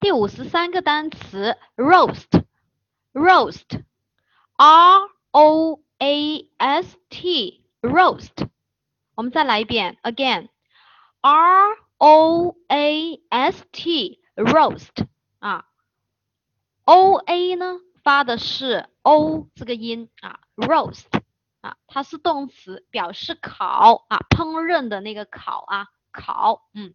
第五十三个单词 roast，roast，r o a s t，roast。我们再来一遍，again，r o a s t，roast 啊，o a 呢发的是 o 这个音啊，roast 啊，它是动词，表示烤啊，烹饪的那个烤啊，烤，嗯。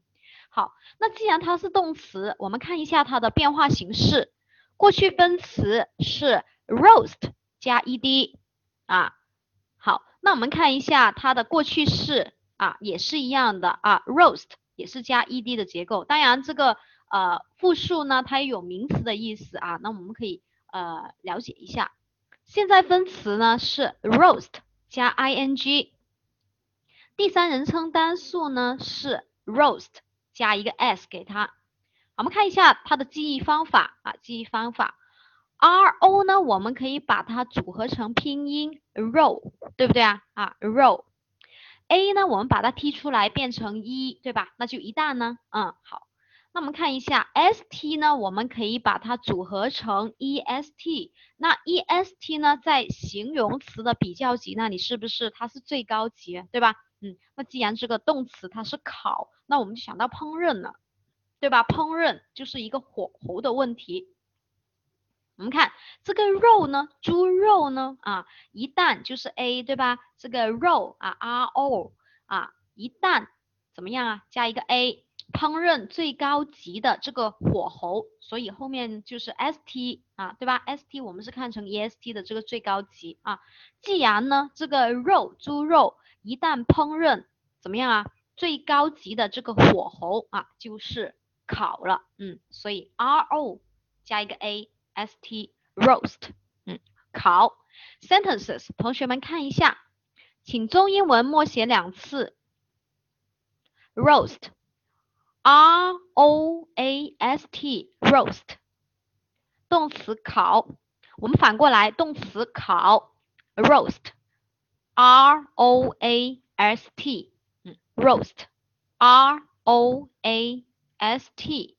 好，那既然它是动词，我们看一下它的变化形式。过去分词是 roast 加 ed 啊。好，那我们看一下它的过去式啊，也是一样的啊，roast 也是加 ed 的结构。当然，这个呃复数呢，它也有名词的意思啊。那我们可以呃了解一下。现在分词呢是 roast 加 ing。第三人称单数呢是 roast。加一个 s 给它，我们看一下它的记忆方法啊，记忆方法，r o 呢，我们可以把它组合成拼音 row，对不对啊？啊，row，a 呢，我们把它踢出来变成一，对吧？那就一旦呢，嗯，好，那我们看一下 s t 呢，我们可以把它组合成 e s t，那 e s t 呢，在形容词的比较级那里是不是它是最高级，对吧？嗯，那既然这个动词它是烤，那我们就想到烹饪了，对吧？烹饪就是一个火候的问题。我们看这个肉呢，猪肉呢，啊，一旦就是 a，对吧？这个肉啊，r o 啊，一旦怎么样啊？加一个 a，烹饪最高级的这个火候，所以后面就是 s t 啊，对吧？s t 我们是看成 e s t 的这个最高级啊。既然呢，这个肉猪肉。一旦烹饪怎么样啊？最高级的这个火候啊，就是烤了，嗯，所以 r o 加一个 a s t roast，嗯，烤。sentences，同学们看一下，请中英文默写两次。roast，r o a s t roast，动词烤。我们反过来，动词烤 roast。R O A S T，嗯，roast，R O A S T